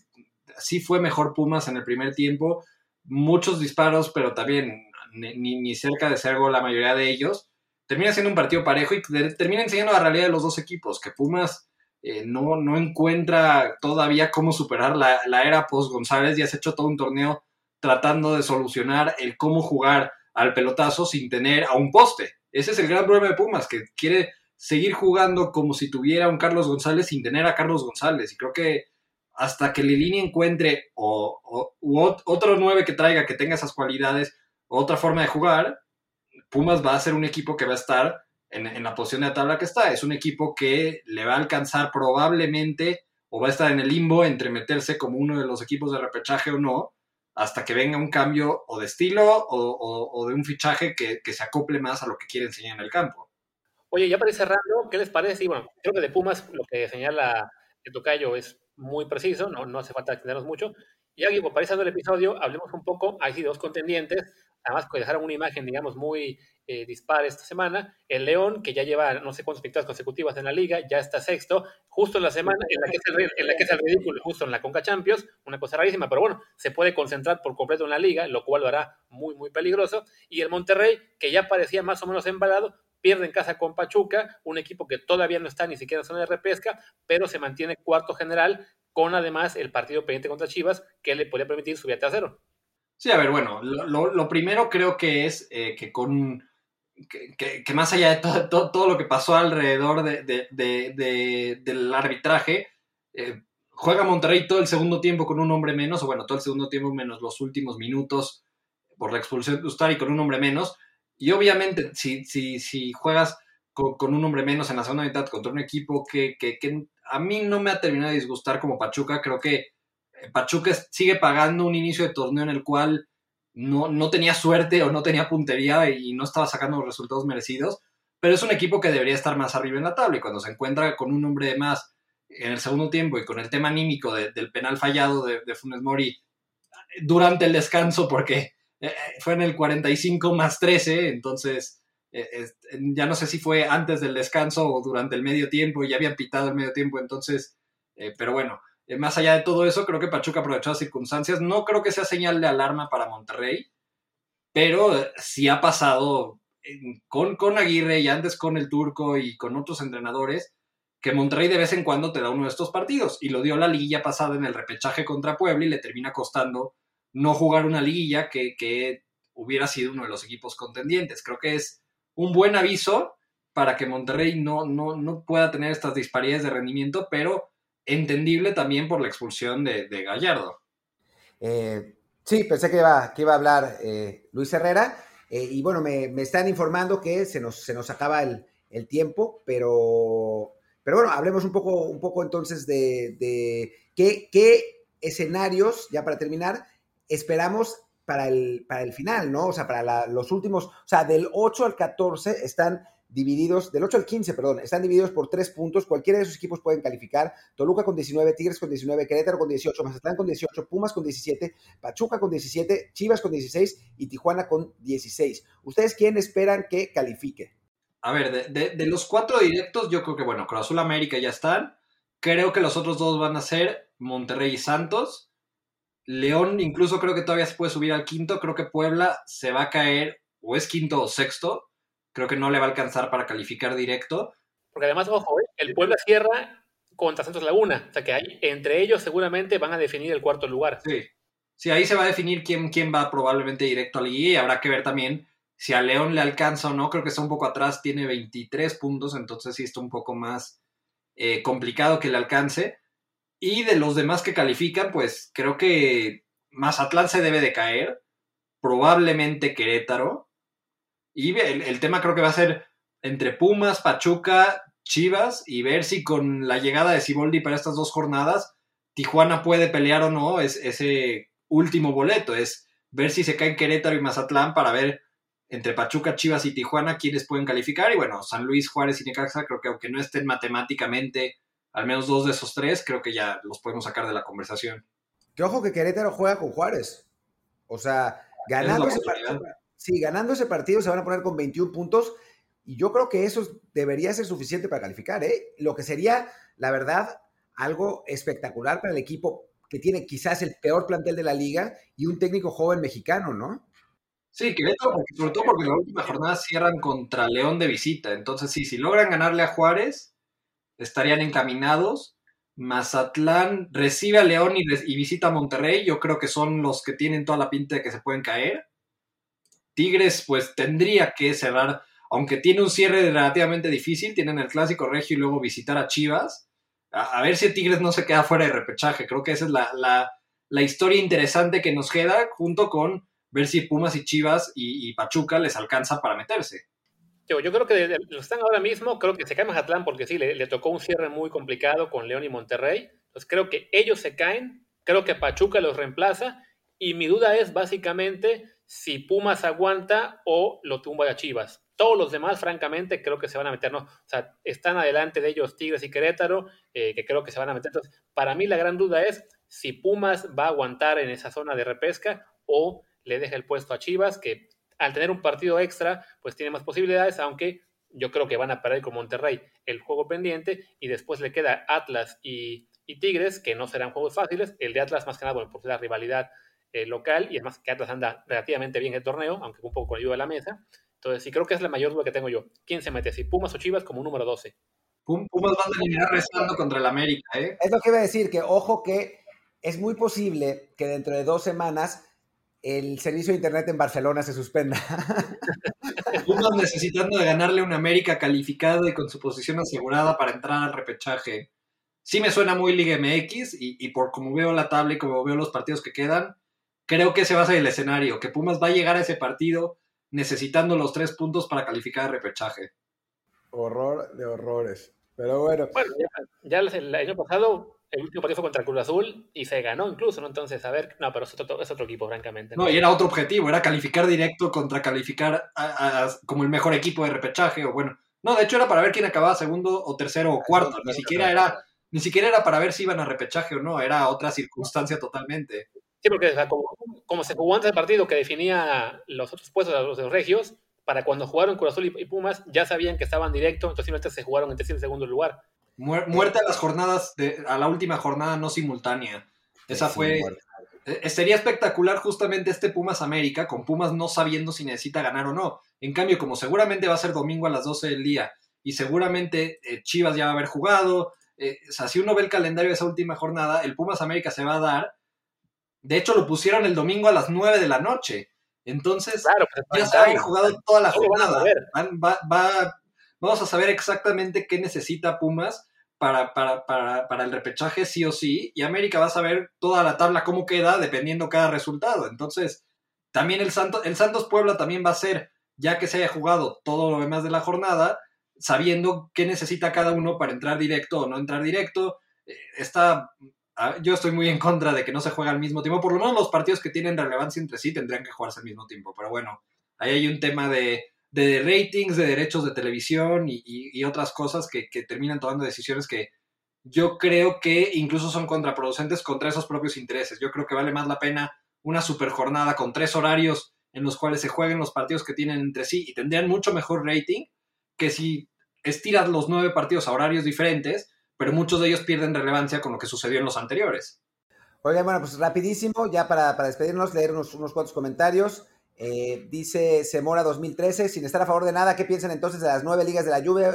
sí fue mejor Pumas en el primer tiempo. Muchos disparos, pero también ni, cerca de ser gol la mayoría de ellos. Termina siendo un partido parejo y termina enseñando la realidad de los dos equipos, que Pumas eh, no, no, encuentra todavía cómo superar la, era post-González, ya se ha hecho todo un torneo tratando de solucionar el cómo jugar al pelotazo sin tener a un poste. Ese es el gran problema de Pumas, que quiere seguir jugando como si tuviera un Carlos González sin tener a Carlos González. Y creo que hasta que Lilini encuentre o, otro 9 que traiga, que tenga esas cualidades, otra forma de jugar, Pumas va a ser un equipo que va a estar en, la posición de la tabla que está. Es un equipo que le va a alcanzar probablemente o va a estar en el limbo entre meterse como uno de los equipos de repechaje o no, hasta que venga un cambio o de estilo o, de un fichaje que, se acople más a lo que quiere enseñar en el campo. Oye, ya para ir cerrando, ¿qué les parece? Y bueno, creo que de Pumas lo que señala el tocayo es muy preciso, no, no hace falta extendernos mucho. Y aquí, para ir el episodio, hablemos un poco, hay dos contendientes, además que dejaron una imagen, digamos, muy eh, dispar esta semana. El León, que ya lleva no sé cuántas victorias consecutivas en la liga, ya está sexto, justo en la semana en la que es el, en la que es el ridículo, justo en la Conca Champions, una cosa rarísima, pero bueno, se puede concentrar por completo en la liga, lo cual lo hará muy, muy peligroso. Y el Monterrey, que ya parecía más o menos embalado, pierde en casa con Pachuca, un equipo que todavía no está ni siquiera en zona de repesca, pero se mantiene cuarto general, con además el partido pendiente contra Chivas, que le podría permitir subir a tercero. Sí, a ver, bueno, lo, primero creo que es eh, que con que, más allá de todo, todo, lo que pasó alrededor del arbitraje, eh, juega Monterrey todo el segundo tiempo con un hombre menos, o bueno, todo el segundo tiempo menos los últimos minutos por la expulsión de Ustari con un hombre menos. Y obviamente, si, si, si juegas con, un hombre menos en la segunda mitad contra un equipo que, que, a mí no me ha terminado de disgustar como Pachuca, creo que Pachuca sigue pagando un inicio de torneo en el cual no, tenía suerte o no tenía puntería y no estaba sacando los resultados merecidos, pero es un equipo que debería estar más arriba en la tabla. Y cuando se encuentra con un hombre de más en el segundo tiempo y con el tema anímico del penal fallado de, Funes Mori durante el descanso, porque eh, fue en el 45 más 13, entonces eh, ya no sé si fue antes del descanso o durante el medio tiempo, ya habían pitado el medio tiempo, entonces, eh, pero bueno, eh, más allá de todo eso, creo que Pachuca aprovechó las circunstancias. No creo que sea señal de alarma para Monterrey, pero sí ha pasado con, con Aguirre y antes con el Turco y con otros entrenadores que Monterrey de vez en cuando te da uno de estos partidos. Y lo dio la liguilla pasada en el repechaje contra Puebla y le termina costando no jugar una liguilla que, que hubiera sido uno de los equipos contendientes. Creo que es un buen aviso para que Monterrey no, no, no pueda tener estas disparidades de rendimiento, pero entendible también por la expulsión de, Gallardo. Eh, sí, pensé que iba, que a hablar eh, Luis Herrera. Eh, y bueno, me, están informando que se nos, se nos acaba el, tiempo, pero, pero bueno, hablemos un poco, un poco entonces de, qué, qué, escenarios, ya para terminar, esperamos para el, para el final, ¿no? O sea, para los últimos, o sea, del 8 al 14 están divididos, del 8 al 15, perdón, están divididos por tres puntos. Cualquiera de esos equipos pueden calificar. Toluca con 19, Tigres con 19, Querétaro con 18, Mazatlán con 18, Pumas con 17, Pachuca con 17, Chivas con 16 y Tijuana con 16. ¿Ustedes quién esperan que califique? A ver, de, los cuatro directos, yo creo que, bueno, Cruz América ya están. Creo que los otros dos van a ser Monterrey y Santos. León incluso creo que todavía se puede subir al quinto. Creo que Puebla se va a caer o es quinto o sexto creo que no le va a alcanzar para calificar directo. Porque además, ojo, ¿eh? el Puebla cierra contra Santos Laguna, o sea que hay, entre ellos seguramente van a definir el cuarto lugar. Sí, sí ahí se va a definir quién, quién va probablemente directo a la y habrá que ver también si a León le alcanza o no, creo que está un poco atrás, tiene 23 puntos, entonces sí está un poco más eh, complicado que le alcance. Y de los demás que califican, pues creo que Mazatlán se debe de caer, probablemente Querétaro, y el, tema creo que va a ser entre Pumas, Pachuca, Chivas y ver si con la llegada de Siboldi para estas dos jornadas, Tijuana puede pelear o no es, ese último boleto. Es ver si se caen Querétaro y Mazatlán para ver entre Pachuca, Chivas y Tijuana quiénes pueden calificar. Y bueno, San Luis, Juárez y Necaxa, creo que aunque no estén matemáticamente al menos dos de esos tres, creo que ya los podemos sacar de la conversación. Que ojo que Querétaro juega con Juárez. O sea, ganando ese partido, Sí, ganando ese partido se van a poner con 21 puntos y yo creo que eso debería ser suficiente para calificar, ¿eh? Lo que sería, la verdad, algo espectacular para el equipo que tiene quizás el peor plantel de la liga y un técnico joven mexicano, ¿no? Sí, que sobre todo porque la última jornada cierran contra León de visita. Entonces, sí, si logran ganarle a Juárez, estarían encaminados. Mazatlán recibe a León y, y visita a Monterrey. Yo creo que son los que tienen toda la pinta de que se pueden caer. Tigres pues tendría que cerrar, aunque tiene un cierre relativamente difícil, tienen el clásico regio y luego visitar a Chivas. a, ver si Tigres no se queda fuera de repechaje. Creo que esa es la, historia interesante que nos queda, junto con ver si Pumas y Chivas y, Pachuca les alcanza para meterse. Yo, yo, creo que lo están ahora mismo, creo que se cae Mazatlán porque sí, le, le, tocó un cierre muy complicado con León y Monterrey. Entonces creo que ellos se caen, creo que Pachuca los reemplaza y mi duda es básicamente si Pumas aguanta o lo tumba a Chivas. Todos los demás, francamente, creo que se van a meter, ¿no? O sea, están adelante de ellos Tigres y Querétaro, eh, que creo que se van a meter. Entonces, para mí la gran duda es si Pumas va a aguantar en esa zona de repesca o le deja el puesto a Chivas, que al tener un partido extra, pues tiene más posibilidades, aunque yo creo que van a perder con Monterrey el juego pendiente y después le queda Atlas y, Tigres, que no serán juegos fáciles. El de Atlas más que nada, bueno, por la rivalidad eh, local y además que Atlas anda relativamente bien el torneo, aunque un poco con ayuda de la mesa. Entonces, sí creo que es la mayor duda que tengo yo. ¿Quién se mete? ¿Si Pumas o Chivas como número 12? Pumas van a terminar rezando contra el América, ¿eh? Es lo que iba a decir, que ojo que es muy posible que dentro de dos semanas el servicio de internet en Barcelona se suspenda. (laughs) Pumas necesitando de ganarle un América calificado y con su posición asegurada para entrar al repechaje. Sí me suena muy Liga MX y, y por como veo la tabla y como veo los partidos que quedan, creo que ese va a ser el escenario, que Pumas va a llegar a ese partido necesitando los tres puntos para calificar el repechaje. Horror de horrores. Pero bueno. Bueno, ya, el año pasado el último partido fue contra el Cruz Azul y se ganó incluso, ¿no? Entonces, a ver, no, pero es otro, es otro equipo, francamente. ¿no? y era otro objetivo, era calificar directo contra calificar como el mejor equipo de repechaje, o bueno, no, de hecho era para ver quién acababa segundo o tercero o cuarto, ni siquiera era, ni siquiera era para ver si iban a repechaje o no, era otra circunstancia totalmente. Sí, porque como, se jugó antes el partido que definía los otros puestos de los, regios, para cuando jugaron Cruz Azul y, Pumas ya sabían que estaban directo, entonces simplemente se jugaron entre sí en segundo lugar. Muerte a las jornadas, de, a la última jornada no simultánea. Esa fue... Eh, sería espectacular justamente este Pumas América, con Pumas no sabiendo si necesita ganar o no. En cambio, como seguramente va a ser domingo a las 12 del día y seguramente eh, Chivas ya va a haber jugado, eh, o sea, si uno ve el calendario de esa última jornada, el Pumas América se va a dar de hecho, lo pusieron el domingo a las 9 de la noche. Entonces, pues, ya se había jugado toda la jornada. vamos a saber exactamente qué necesita Pumas para, para, el repechaje, sí o sí. Y América va a saber toda la tabla cómo queda dependiendo cada resultado. Entonces, también el, Santo, el Santos Puebla también va a ser, ya que se haya jugado todo lo demás de la jornada, sabiendo qué necesita cada uno para entrar directo o no entrar directo. Eh, está yo estoy muy en contra de que no se juegue al mismo tiempo. Por lo menos los partidos que tienen relevancia entre sí tendrían que jugarse al mismo tiempo. Pero bueno, ahí hay un tema de, ratings, de derechos de televisión y, otras cosas que, terminan tomando decisiones que yo creo que incluso son contraproducentes contra esos propios intereses. Yo creo que vale más la pena una super jornada con tres horarios en los cuales se jueguen los partidos que tienen entre sí y tendrían mucho mejor rating que si estiras los nueve partidos a horarios diferentes pero muchos de ellos pierden relevancia con lo que sucedió en los anteriores. Oigan, bueno, pues rapidísimo, ya para, despedirnos, leer unos, unos cuantos comentarios. Eh, dice Semora 2013, sin estar a favor de nada, ¿qué piensan entonces de las nueve ligas de la Juve,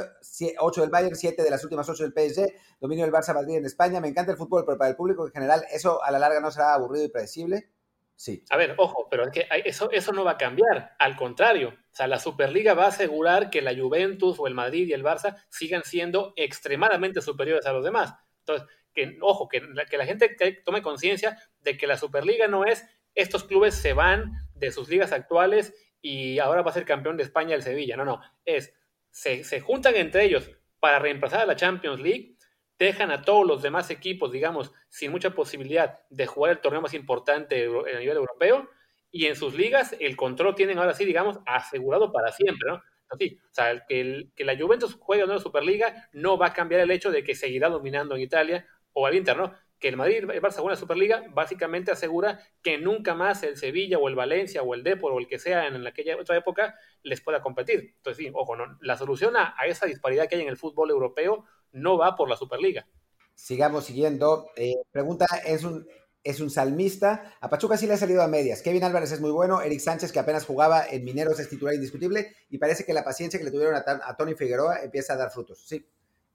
ocho del Bayern, siete de las últimas ocho del PSG, dominio del Barça Madrid en España? Me encanta el fútbol, pero para el público en general, ¿eso a la larga no será aburrido y predecible? Sí. A ver, ojo, pero es que eso, eso no va a cambiar. Al contrario, o sea, la Superliga va a asegurar que la Juventus o el Madrid y el Barça sigan siendo extremadamente superiores a los demás. Entonces, que, ojo, que la, que la gente tome conciencia de que la Superliga no es estos clubes se van de sus ligas actuales y ahora va a ser campeón de España el Sevilla. No, no, es se, se juntan entre ellos para reemplazar a la Champions League dejan a todos los demás equipos, digamos, sin mucha posibilidad de jugar el torneo más importante a nivel europeo, y en sus ligas el control tienen ahora sí, digamos, asegurado para siempre, ¿no? O sea, que, la Juventus juegue en la Superliga no va a cambiar el hecho de que seguirá dominando en Italia o al Inter, ¿no? Que el Madrid, el Barça la Superliga básicamente asegura que nunca más el Sevilla o el Valencia o el Depor o el que sea en aquella otra época les pueda competir. Entonces, sí, ojo, ¿no? la solución a esa disparidad que hay en el fútbol europeo no va por la Superliga. Sigamos siguiendo. Eh, pregunta, es un, es un salmista. A Pachuca sí le ha salido a medias. Kevin Álvarez es muy bueno. Eric Sánchez, que apenas jugaba en Mineros, es titular indiscutible. Y parece que la paciencia que le tuvieron a, Tony Figueroa empieza a dar frutos. Sí.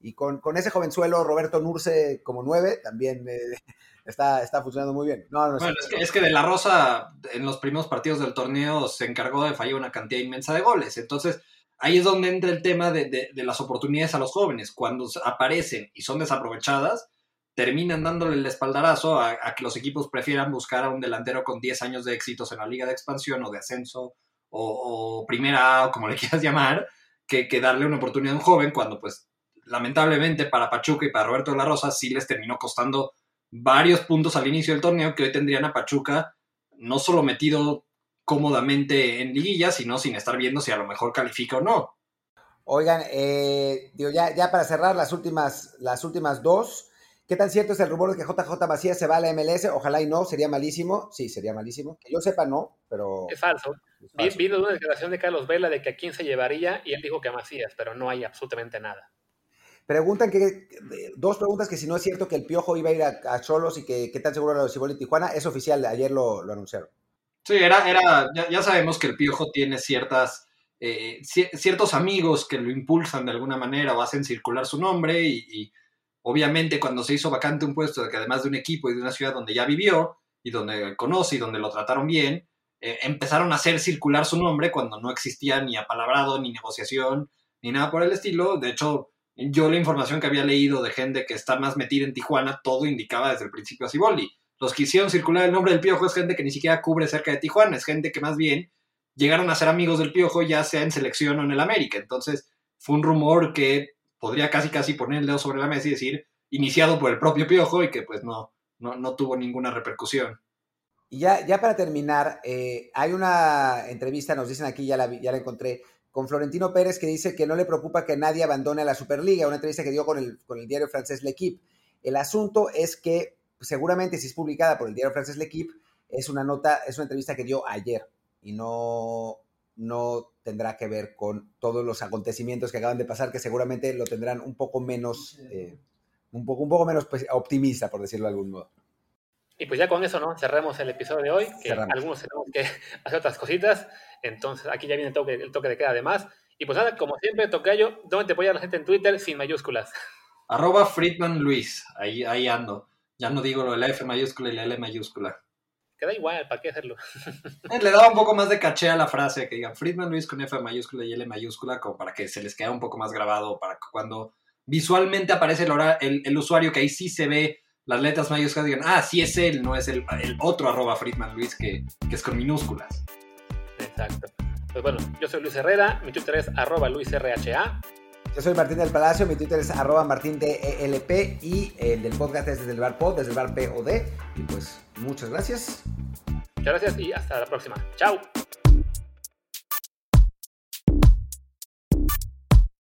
Y con, ese jovenzuelo, Roberto Nurce como nueve, también eh, (laughs) está, está funcionando muy bien. bueno, es que, es que, De La Rosa en los primeros partidos del torneo se encargó de fallar una cantidad inmensa de goles. Entonces, ahí es donde entra el tema de, las oportunidades a los jóvenes. Cuando aparecen y son desaprovechadas, terminan dándole el espaldarazo a, que los equipos prefieran buscar a un delantero con 10 años de éxitos en la liga de expansión o de ascenso o, primera A o como le (laughs) quieras llamar, que, que, darle una oportunidad a un joven cuando pues lamentablemente para Pachuca y para Roberto de la Rosa sí les terminó costando varios puntos al inicio del torneo que hoy tendrían a Pachuca no solo metido cómodamente en liguilla, sino sin estar viendo si a lo mejor califica o no. Oigan, eh, digo, ya, ya para cerrar las últimas, las últimas dos, ¿qué tan cierto es el rumor de que JJ Macías se va a la MLS? Ojalá y no, sería malísimo. Sí, sería malísimo. Que yo sepa, no, pero... Es falso. Es una declaración de Carlos Vela de que a quién se llevaría y él dijo que a Macías, pero no hay absolutamente nada. Preguntan que, dos preguntas que si no es cierto que el Piojo iba a ir a Cholos y que qué tan seguro era lo de y Tijuana, es oficial, ayer lo, lo anunciaron. Sí, era, era ya, sabemos que el Piojo tiene ciertas, eh, ciertos amigos que lo impulsan de alguna manera o hacen circular su nombre y, obviamente cuando se hizo vacante un puesto que además de un equipo y de una ciudad donde ya vivió y donde conoce y donde lo trataron bien, eh, empezaron a hacer circular su nombre cuando no existía ni apalabrado, ni negociación, ni nada por el estilo. De hecho, yo la información que había leído de gente que está más metida en Tijuana, todo indicaba desde el principio a Ciboldi. Los que hicieron circular el nombre del Piojo es gente que ni siquiera cubre cerca de Tijuana, es gente que más bien llegaron a ser amigos del Piojo ya sea en selección o en el América. Entonces fue un rumor que podría casi casi poner el dedo sobre la mesa y decir iniciado por el propio Piojo y que pues no, no, tuvo ninguna repercusión. Y ya, ya para terminar, eh, hay una entrevista, nos dicen aquí, ya la, ya la encontré, con Florentino Pérez que dice que no le preocupa que nadie abandone la Superliga, una entrevista que dio con el, con el diario francés L'Equipe. El asunto es que seguramente si es publicada por el diario francés L'Equipe, es una nota, es una entrevista que dio ayer y no, no tendrá que ver con todos los acontecimientos que acaban de pasar, que seguramente lo tendrán un poco menos, eh, un, poco, un poco menos pues, optimista, por decirlo de algún modo. Y pues ya con eso, ¿no? Cerremos el episodio de hoy, que algunos tenemos que (laughs) hacer otras cositas. Entonces aquí ya viene el toque, el toque de queda además. Y pues nada, como siempre, Tocayo, ¿dónde te apoya la gente en Twitter sin mayúsculas? Arroba Friedman Luis, ahí, ahí ando. Ya no digo lo de la F mayúscula y la L mayúscula. Queda igual, ¿para qué hacerlo? (laughs) Eh, le daba un poco más de caché a la frase, que digan Friedman Luis con F mayúscula y L mayúscula, como para que se les quede un poco más grabado, para que cuando visualmente aparece el, el usuario, que ahí sí se ve las letras mayúsculas digan, ah, sí es él, no es el, el otro arroba Friedman Luis que, que, es con minúsculas. Exacto. Pues bueno, yo soy Luis Herrera, mi Twitter es arroba LuisRHA. Yo soy Martín del Palacio, mi Twitter es arroba Martín e y el del podcast es desde el bar pod, desde el bar POD. Y pues muchas gracias. Muchas gracias y hasta la próxima. Chao.